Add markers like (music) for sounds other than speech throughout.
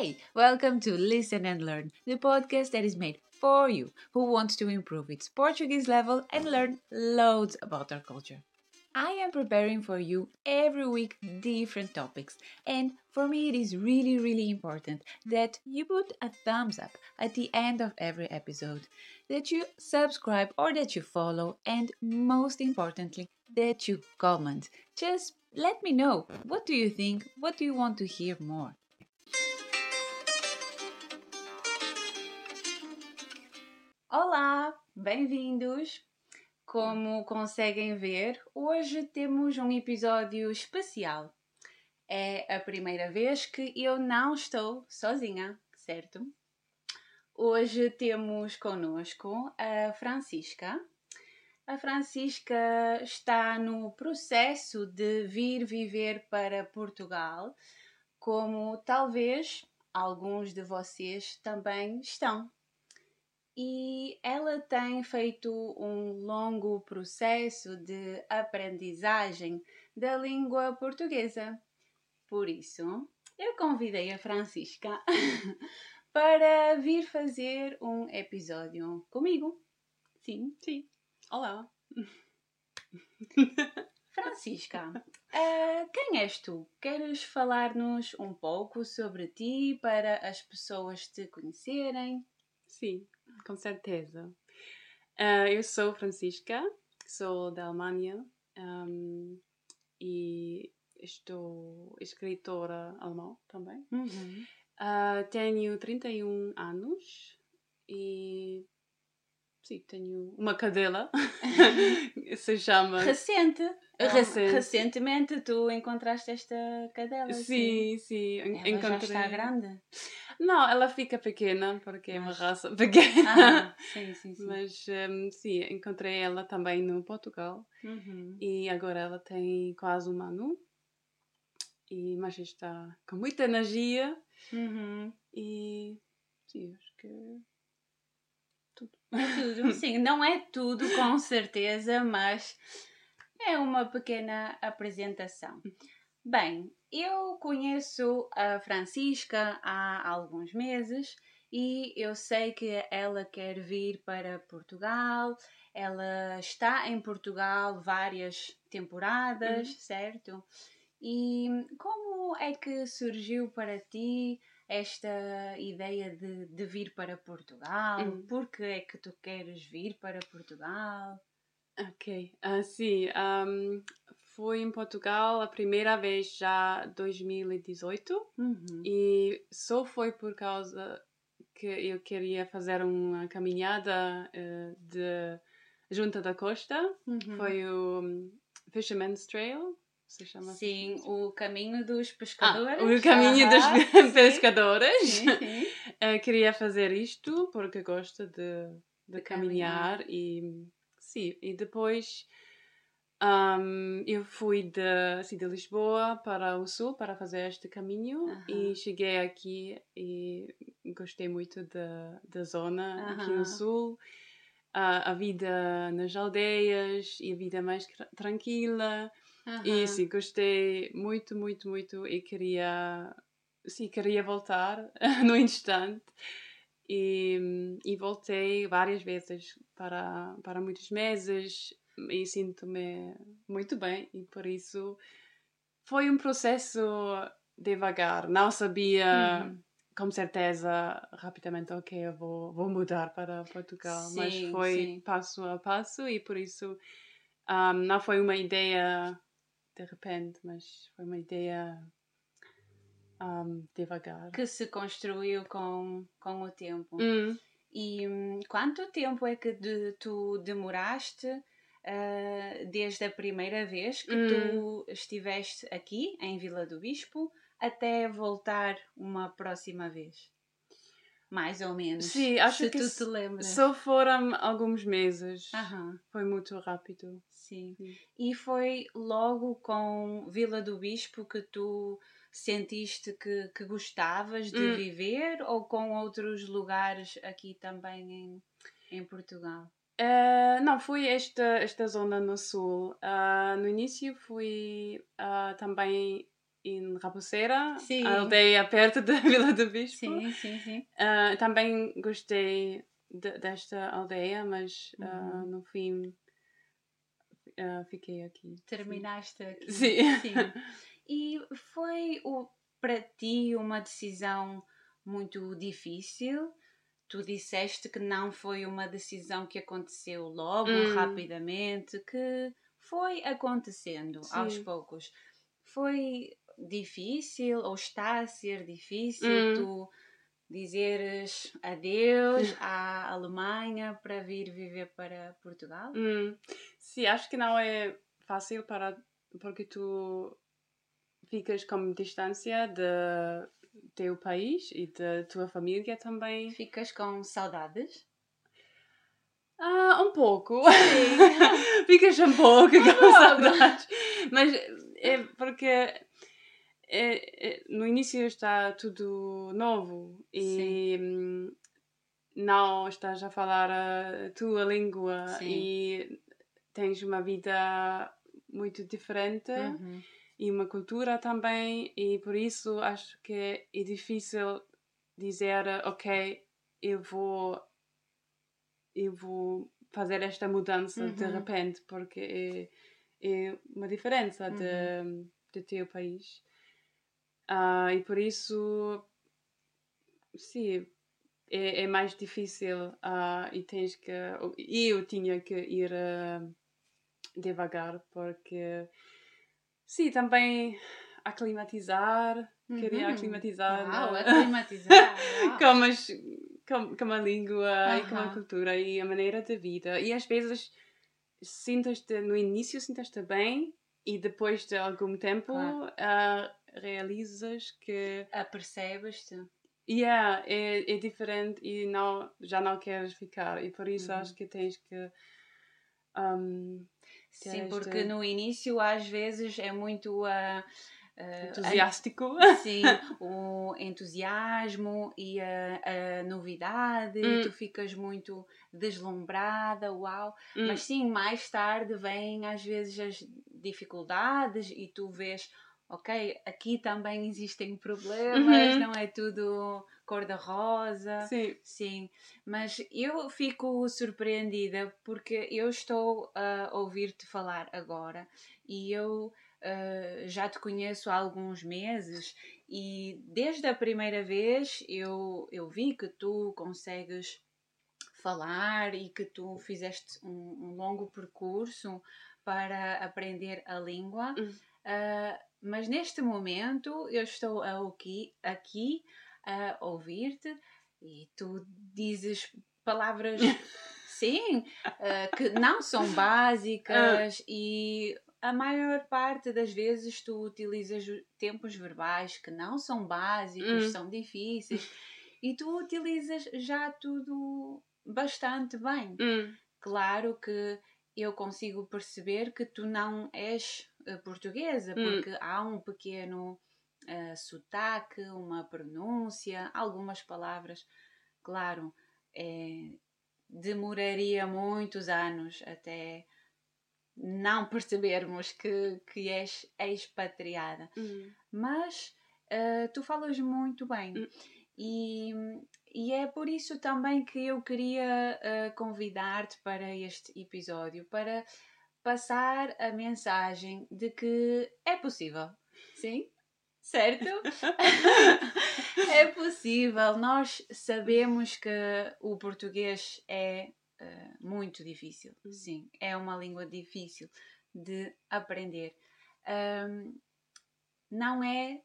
Hey, welcome to Listen and Learn, the podcast that is made for you who wants to improve its Portuguese level and learn loads about our culture. I am preparing for you every week different topics, and for me, it is really, really important that you put a thumbs up at the end of every episode, that you subscribe or that you follow, and most importantly, that you comment. Just let me know what do you think, what do you want to hear more. Olá, bem-vindos! Como conseguem ver, hoje temos um episódio especial. É a primeira vez que eu não estou sozinha, certo? Hoje temos conosco a Francisca. A Francisca está no processo de vir viver para Portugal, como talvez alguns de vocês também estão e ela tem feito um longo processo de aprendizagem da língua portuguesa. Por isso, eu convidei a Francisca (laughs) para vir fazer um episódio comigo. Sim, sim. Olá. (laughs) Francisca, uh, quem és tu? Queres falar-nos um pouco sobre ti para as pessoas te conhecerem? Sim, com certeza. Uh, eu sou Francisca, sou da Alemanha um, e estou escritora alemã também. Uhum. Uh, tenho 31 anos e sim, tenho uma cadela. (laughs) Se chama. Recente. Recente. Recentemente tu encontraste esta cadela. Sim, sim. sim. Ela Encontrei... já está grande. Não, ela fica pequena porque é uma raça (laughs) pequena. Ah, sim, sim, sim. Mas um, sim, encontrei ela também no Portugal uhum. e agora ela tem quase um ano. E, mas está com muita energia uhum. e sim, acho que é tudo. É tudo, (laughs) sim, não é tudo com certeza, mas é uma pequena apresentação. Bem, eu conheço a Francisca há alguns meses e eu sei que ela quer vir para Portugal. Ela está em Portugal várias temporadas, uhum. certo? E como é que surgiu para ti esta ideia de, de vir para Portugal? Uhum. Por que é que tu queres vir para Portugal? Ok, uh, sim. Um, fui em Portugal a primeira vez já 2018 uhum. e só foi por causa que eu queria fazer uma caminhada uh, de Junta da Costa. Uhum. Foi o um, Fisherman's Trail. Se chama sim, assim. o caminho dos pescadores. Ah, o caminho dos (laughs) pescadores. Sim, sim. uh, (laughs) queria fazer isto porque gosto de, de, de caminhar, caminhar e sim, e depois um, eu fui de, assim, de Lisboa para o sul para fazer este caminho uh -huh. e cheguei aqui e gostei muito da, da zona uh -huh. aqui no sul. Uh, a vida nas aldeias e a vida mais tranquila. -huh. E sim, gostei muito, muito, muito e queria, sim, queria voltar (laughs) no instante. E, e voltei várias vezes para, para muitos meses e sinto-me muito bem e por isso foi um processo devagar. Não sabia uhum. com certeza rapidamente, ok, eu vou, vou mudar para Portugal, sim, mas foi sim. passo a passo e por isso um, não foi uma ideia de repente, mas foi uma ideia um, devagar. Que se construiu com, com o tempo. Hum. E hum, quanto tempo é que de, tu demoraste uh, desde a primeira vez que hum. tu estiveste aqui em Vila do Bispo até voltar uma próxima vez? Mais ou menos. Sim, acho se que tu te lembras. só foram alguns meses. Foi muito rápido. Sim. Sim. E foi logo com Vila do Bispo que tu sentiste que, que gostavas de hum. viver ou com outros lugares aqui também em, em Portugal? Uh, não, fui esta, esta zona no sul. Uh, no início fui uh, também em Raposeira, Sim. a aldeia perto da (laughs) Vila do Bispo. Sim, sim, sim. Ah, também gostei de- desta aldeia, mas ah, Uhum. no fim ah, fiquei aqui. Terminaste aqui. Sim. Sim. E foi o, para ti uma decisão muito difícil? Tu disseste que não foi uma decisão que aconteceu logo, Hum. rapidamente, que foi acontecendo aos Sim. poucos. Foi difícil ou está a ser difícil Hum. tu dizeres adeus à Alemanha para vir viver para Portugal? Hum, sim, acho que não é fácil para porque tu ficas com distância do teu país e da tua família também. Ficas com saudades? Ah, um pouco. Sim. (laughs) ficas um pouco com pouco. saudades. Mas é porque é- é- no início está tudo novo e hum, não estás a falar a tua língua Sim. e tens uma vida muito diferente Uhum. E uma cultura também e por isso acho que é difícil dizer ok eu vou eu vou fazer esta mudança de Uhum. repente porque é, é uma diferença de, de teu país Ah, e por isso sim é, é mais difícil ah, e tens que eu tinha que ir ah, devagar porque sim também aclimatizar queria Uhum. aclimatizar Uau, na- aclimatizar. (laughs) uau. com, as, com, com a língua e com a cultura e a maneira de vida. E às vezes sintas-te, no início sintas-te bem e depois de algum tempo Claro. ah, realizas que Apercebes-te? yeah, é, é diferente e não, já não queres ficar. E por isso Uhum. acho que tens que. um, Sim, porque no início às vezes é muito a. entusiástico. (laughs) Sim, (laughs) o entusiasmo e a, a novidade, Hum. tu ficas muito deslumbrada, uau. Hum, Mas sim, mais tarde vêm às vezes as dificuldades e tu vês, ok, aqui também existem problemas, Uhum. não é tudo cor-de-rosa. Sim. Sim, mas eu fico surpreendida porque eu estou a ouvir-te falar agora e eu ah, já te conheço há alguns meses e desde a primeira vez eu, eu vi que tu consegues falar e que tu fizeste um, um longo percurso para aprender a língua. Hum. Ah, mas neste momento eu estou aqui, aqui a ouvir-te e tu dizes palavras, (laughs) sim, ah, que não são básicas e a maior parte das vezes tu utilizas tempos verbais que não são básicos, Hum. são difíceis e tu utilizas já tudo bastante bem. Hum, Claro que eu consigo perceber que tu não és eh, portuguesa, Hum. porque há um pequeno eh, sotaque, uma pronúncia, algumas palavras. Claro, eh, demoraria muitos anos até não percebermos que, que és expatriada. hum, Mas eh, tu falas muito bem. Hum. E, e é por isso também que eu queria eh, convidar-te para este episódio para passar a mensagem de que é possível. Sim? Certo? (laughs) é possível. Nós sabemos que o português é eh, muito difícil. Uhum. Sim, é uma língua difícil de aprender. Ahm, não é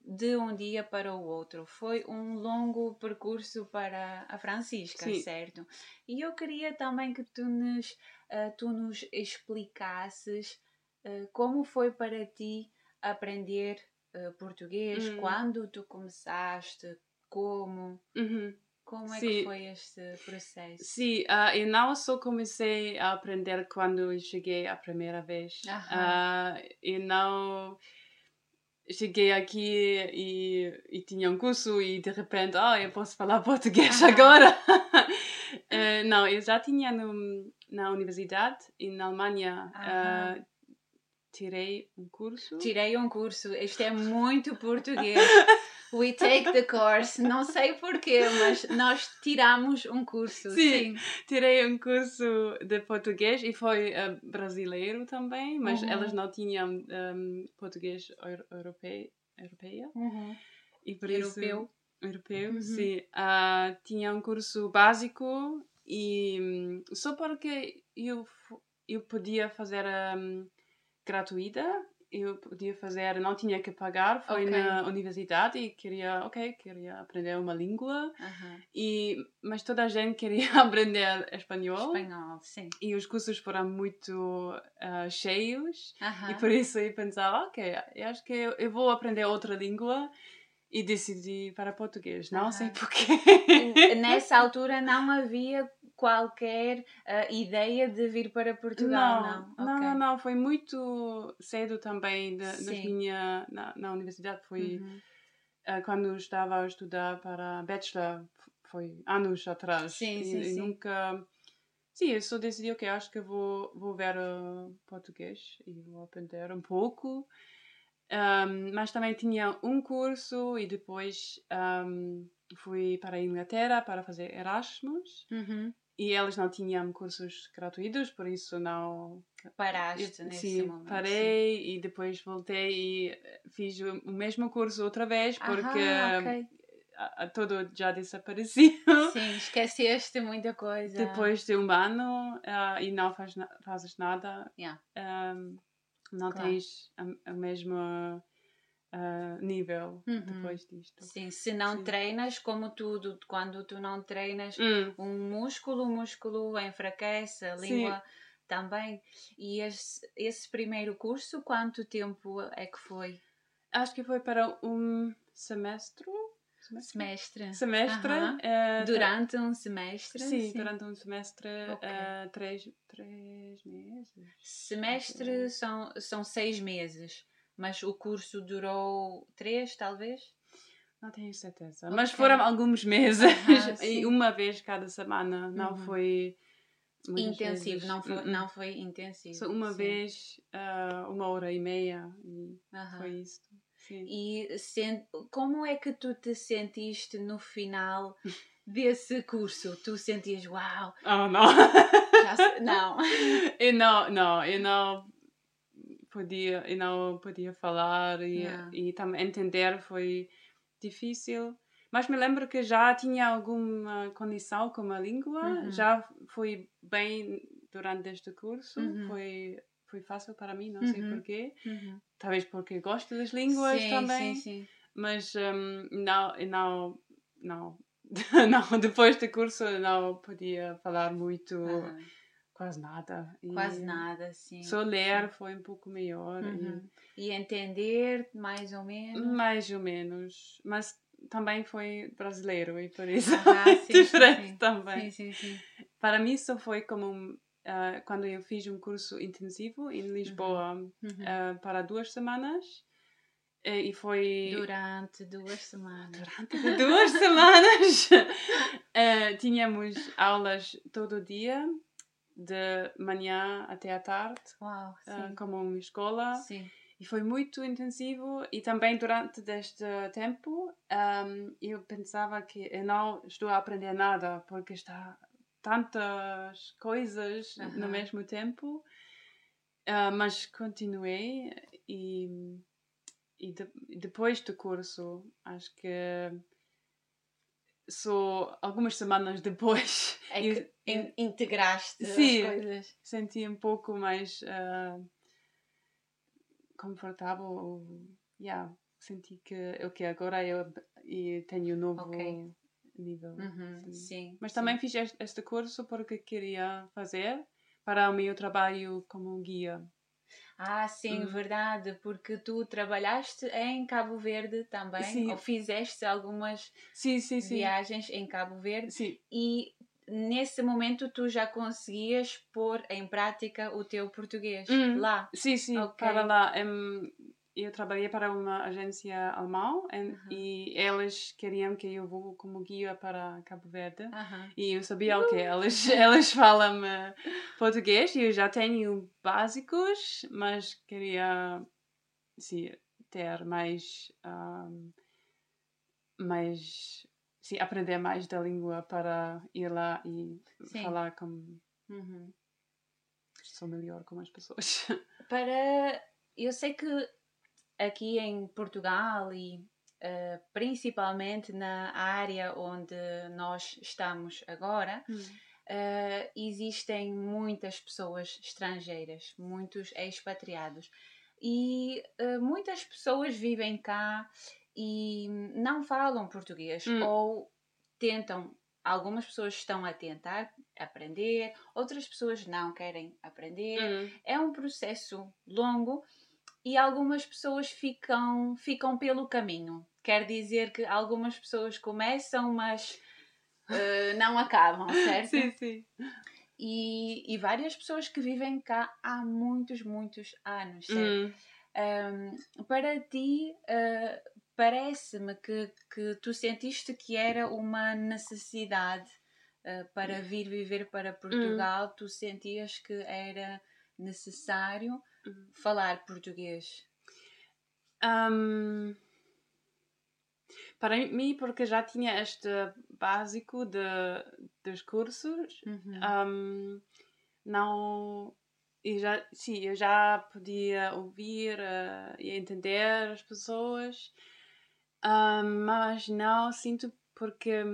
de um dia para o outro. Foi um longo percurso para a Francisca, Sim. certo? E eu queria também que tu nos, ah, tu nos explicasses ah, como foi para ti aprender ah, português, Hum. quando tu começaste, como, uhum. como é Sim. que foi este processo? Sim, ah, eu não só comecei a aprender quando eu cheguei a primeira vez. Ah, eu não cheguei aqui e, e tinha um curso e de repente, oh, eu posso falar (laughs) português agora. (laughs) Eh, não, eu já tinha no, na universidade na Alemanha Aham. Tirei um curso. Tirei um curso. Isto é muito português. We take the course. Não sei porquê, mas nós tiramos um curso. Sim, sim. tirei um curso de português e foi uh, brasileiro também, mas uhum. elas não tinham um, português europeu. europeia. Uhum. E por europeu. Isso, europeu, uhum. sim. Uh, tinha um curso básico e um, só porque eu, eu podia fazer um, gratuita eu podia fazer, não tinha que pagar, foi okay. na universidade e queria, ok, queria aprender uma língua, e, mas toda a gente queria (laughs) aprender espanhol. Espanhol, sim. E os cursos foram muito uh, cheios, e por isso eu pensava, ok, eu acho que eu, eu vou aprender outra língua e decidi para português. Não sei porquê. Nessa altura não havia qualquer uh, ideia de vir para Portugal, não? Não, não, okay. não, não, Foi muito cedo também de, minha, na, na universidade. Foi uhum. uh, quando estava a estudar para Bachelor, foi anos atrás. Sim, sim, e, sim. nunca... Sim, eu só decidi, ok, acho que vou, vou ver uh, português e vou aprender um pouco. Um, mas também tinha um curso e depois um, fui para a Inglaterra para fazer Erasmus. Uhum. E eles não tinham cursos gratuitos, por isso não. Paraste nesse sim, momento. Parei sim. e depois voltei e eh, fiz o, mesmo curso outra vez porque ah, okay. a, a, todo já desapareceu. (laughs) Sim, esqueceste muita coisa. Depois de um ano uh, e não faz, fazes nada, yeah. um, não claro. tens a, a mesma uh, nível uhum. depois disto. Sim, se não Sim. treinas, como tudo, quando tu não treinas hum. um músculo, o músculo enfraquece, a língua Sim. também. E esse, esse primeiro curso, quanto tempo é que foi? Acho que foi para um semestre. Semestre. Semestre. Uh, durante um semestre? Sim, sim. durante um semestre, okay. uh, três, três meses. Semestre são, são seis meses. Mas o curso durou três, talvez? Não tenho certeza. Okay. Mas foram alguns meses ah, (laughs) e uma vez cada semana. Não uhum. foi intensivo, vezes. não foi, uh-uh. não foi intensivo. Só uma sim. vez, uh, uma hora e meia e uhum. foi isso. Sim. E sent... como é que tu te sentiste no final desse curso? Tu sentias, uau! Oh, não! Já... Não. (laughs) eu não, não, eu não podia e não podia falar e, yeah. e também entender foi difícil. Mas me lembro que já tinha alguma condição com a língua, uhum. já foi bem durante este curso, uhum. foi, foi fácil para mim, não uhum. sei porquê. Uhum. Talvez porque gosto das línguas sim, também. Sim, sim. Mas um, não, não, não, (laughs) não, depois do curso não podia falar muito Quase nada. E Quase nada, sim. Só ler foi um pouco melhor. Uhum. E... e... entender, mais ou menos? Mais ou menos. Mas também foi brasileiro e por isso ah, (laughs) sim, diferente sim, também. Sim, sim, sim. Para mim só foi como uh, quando eu fiz um curso intensivo em Lisboa uhum. Uh, para duas semanas. E foi. Durante duas semanas. Durante duas semanas! uh, (laughs) tínhamos aulas todo dia de manhã até à tarde, Uau, uh, como uma escola. Sim. E foi muito intensivo e também durante este tempo um, eu pensava que eu não estou a aprender nada porque está tantas coisas no mesmo tempo. Uh, mas continuei e, e de, depois do curso acho que só algumas semanas depois (laughs) é que eu, integraste sim, as coisas. Senti um pouco mais uh, confortável. Yeah, senti que okay, agora eu, eu tenho um novo okay. nível. Uhum, sim. sim. Mas também fiz este curso porque queria fazer para o meu trabalho como guia. Ah, sim, hum. verdade, porque tu trabalhaste em Cabo Verde também, sim. ou fizeste algumas sim, sim, viagens em Cabo Verde sim. e nesse momento tu já conseguias pôr em prática o teu português hum. lá. Sim, sim, okay. para lá. Eu trabalhei para uma agência alemã e eles queriam que eu vou como guia para Cabo Verde. E eu sabia o que eles, (laughs) eles falam português e eu já tenho básicos, mas queria sim, ter mais, um, mais sim, aprender mais da língua para ir lá e sim. falar com uhum. sou melhor com as pessoas. (laughs) Para eu sei que aqui em Portugal e uh, principalmente na área onde nós estamos agora, uh, existem muitas pessoas estrangeiras, muitos expatriados. E uh, muitas pessoas vivem cá e não falam português hum. ou tentam. Algumas pessoas estão a tentar aprender, outras pessoas não querem aprender. Hum. É um processo longo e algumas pessoas ficam, ficam pelo caminho. Quer dizer que algumas pessoas começam, mas uh, não acabam, (laughs) certo? sim, sim. E, e várias pessoas que vivem cá há muitos, muitos anos, certo? Hum. Um, para ti, uh, parece-me que, que tu sentiste que era uma necessidade uh, para vir viver para Portugal, hum. tu sentias que era necessário falar português? Um, para mim, porque já tinha este básico de, dos cursos, uhum. um, não. Eu já, sim, eu já podia ouvir uh, e entender as pessoas, um, mas não sinto porque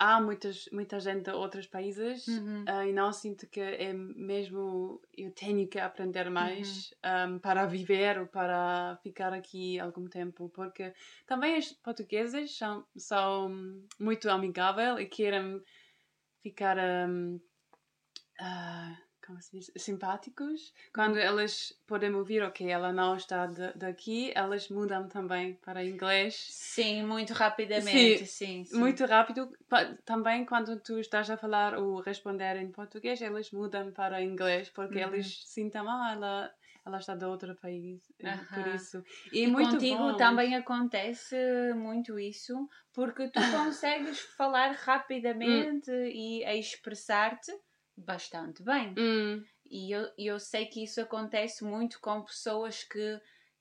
há muitas, muita gente de outros países uhum. uh, e não sinto que é mesmo eu tenho que aprender mais uhum. um, para viver ou para ficar aqui algum tempo, porque também os portugueses são, são muito amigáveis e querem ficar um, uh, como se diz, simpáticos. Quando elas podem ouvir, ok, ela não está de, daqui, elas mudam também para inglês. Sim, muito rapidamente, sim, sim, sim. Muito rápido. Também quando tu estás a falar ou responder em português, elas mudam para inglês, porque uhum. eles sentem, ah, ela ela está de outro país, uh por isso. E, e contigo bom. também acontece muito isso, porque tu (laughs) consegues falar rapidamente hum. e expressar-te bastante bem. Hum. E eu, eu sei que isso acontece muito com pessoas que,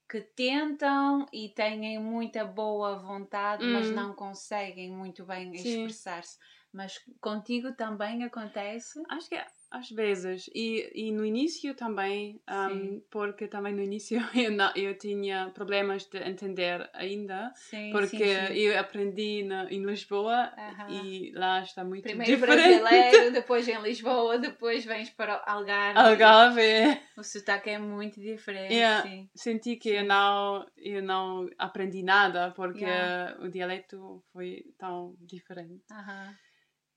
que tentam e têm muita boa vontade, hum. mas não conseguem muito bem expressar-se. Mas contigo também acontece? Acho que é às vezes. E, e no início também, um, porque também no início (laughs) eu, não, eu tinha problemas de entender ainda, sim, porque sim, sim. eu aprendi na, em Lisboa uh -huh. e lá está muito Primeiro diferente. brasileiro, (laughs) depois em Lisboa, depois vens para Algarve. Algarve. O sotaque é muito diferente. Yeah. Senti que eu não, eu não aprendi nada porque yeah. o dialeto foi tão diferente. Uh -huh.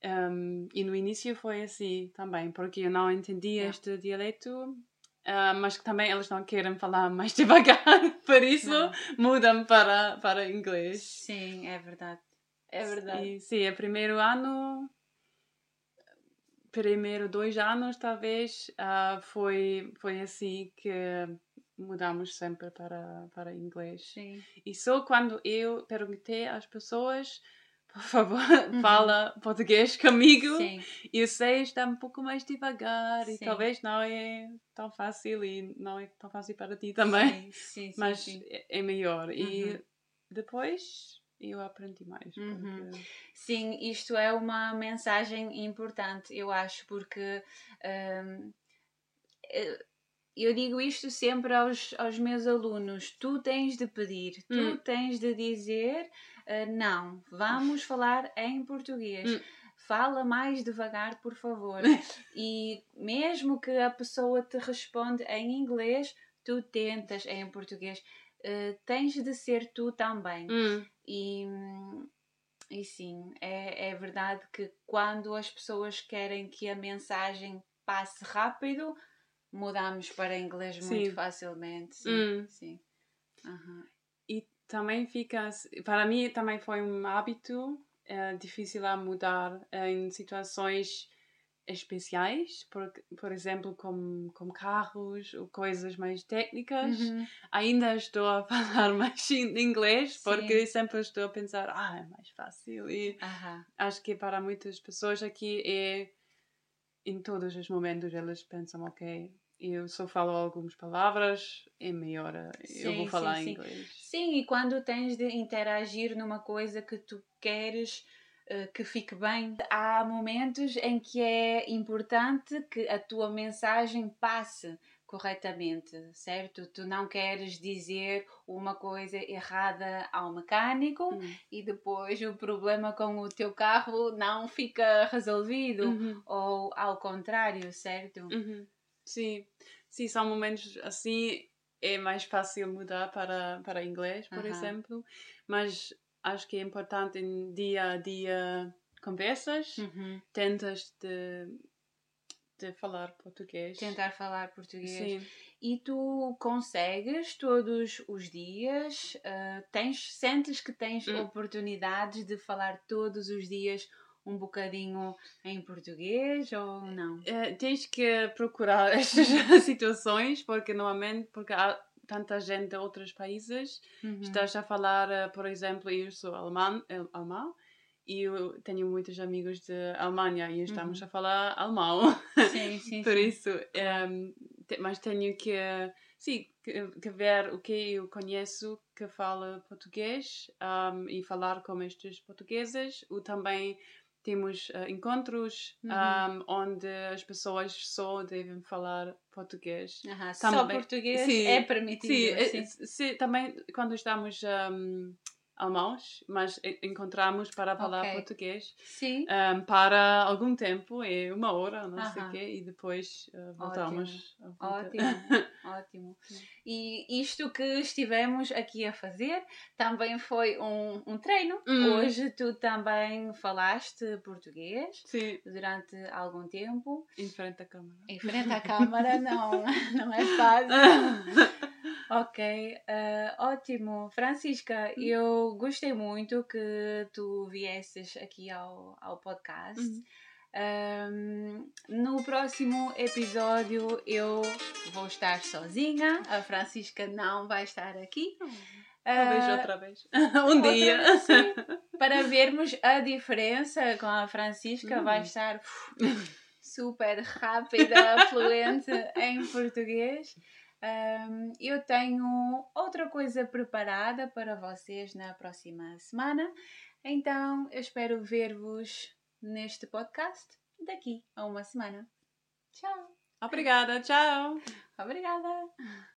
Um, e no início foi assim também, porque eu não entendia este dialeto, uh, mas também eles não querem falar (laughs) mais devagar, por isso não. mudam para, para inglês. Sim, é verdade. É verdade. E, sim, é primeiro ano, primeiro dois anos talvez, uh, foi, foi assim que mudamos sempre para, para inglês. Sim. E só quando eu perguntei às pessoas por favor, uhum. fala português comigo. Sim. Eu sei estar um pouco mais devagar sim. e talvez não é tão fácil e não é tão fácil para ti também. Sim, sim, mas sim. É, é melhor. Uhum. E depois eu aprendi mais. Uhum. Sim, isto é uma mensagem importante, eu acho, porque um, eh, eu digo isto sempre aos, aos meus alunos: tu tens de pedir, tu hum. tens de dizer Uh, não, vamos falar em português. Hum. Fala mais devagar, por favor. (laughs) e mesmo que a pessoa te responda em inglês, tu tentas em português. Uh, tens de ser tu também. Hum. E, e sim, é, é verdade que quando as pessoas querem que a mensagem passe rápido, mudamos para inglês muito sim. facilmente. Sim, hum. sim. Uhum também fica. Para mim, também foi um hábito é, difícil a mudar em situações especiais, por, por exemplo, como, como carros ou coisas mais técnicas. Uhum. Ainda estou a (laughs) falar mais em inglês, porque Sim. sempre estou a pensar, ah, é mais fácil. E Aham. acho que para muitas pessoas aqui é, em todos os momentos, elas pensam, ok, eu só falo algumas palavras, é melhor eu Sim, vou sim, falar sim. inglês. Sim, e quando tens de interagir numa coisa que tu queres eh, que fique bem, há momentos em que é importante que a tua mensagem passe corretamente, certo? Tu não queres dizer uma coisa errada ao mecânico Hum. e depois o problema com o teu carro não fica resolvido, Uhum. ou ao contrário, certo? Uhum. Sim, sim, são momentos assim, é mais fácil mudar para, para inglês, por Aham. exemplo, mas acho que é importante em dia a dia conversas, Uhum. tentas de, de falar português. Tentar falar português. Sim. E tu consegues todos os dias? ah, tens, sentes que tens Hum. oportunidades de falar todos os dias um bocadinho em português ou não? Eh, tens que procurar (laughs) estas situações, porque normalmente, porque há tanta gente de outros países, Uhum. estás a falar, eh, por exemplo, eu sou alemã, eh, alemã e eu tenho muitos amigos de Alemanha e estamos Uhum. a falar alemão. Sim, (laughs) sim, Por sim. isso, ehm, te- mas tenho que, sim, que, que ver o que eu conheço que fala português ahm, e falar com estes portugueses. Ou também temos eh, encontros Uhum. ahm, onde as pessoas só devem falar português. Só Também- português sim, é permitido. Sim, sim. se- também quando estamos ahm, alemãos, mas encontramos para falar Ok. português Sim. ahm, para algum tempo, é uma hora, não sei o quê, e depois ah, voltamos. volta. Ótimo, (laughs) ótimo. E isto que estivemos aqui a fazer também foi um, um treino. Hum. Hoje tu também falaste português Sim, durante algum tempo. em frente à câmara. Em frente à câmara (laughs) não, (laughs) não é fácil. Ok, ah, ótimo. Francisca, Hum. eu gostei muito que tu viesses aqui ao, ao podcast. Uhum. Ahm, no próximo episódio eu vou estar sozinha, a Francisca não vai estar aqui. Talvez Ah, outra vez. (laughs) um dia. vez. (laughs) Para vermos a diferença com a Francisca, Hum. vai estar uf, (laughs) super rápida, fluente em português. Ahm, eu tenho outra coisa preparada para vocês na próxima semana, então eu espero ver-vos neste podcast daqui a uma semana. Tchau! Obrigada, tchau. Obrigada!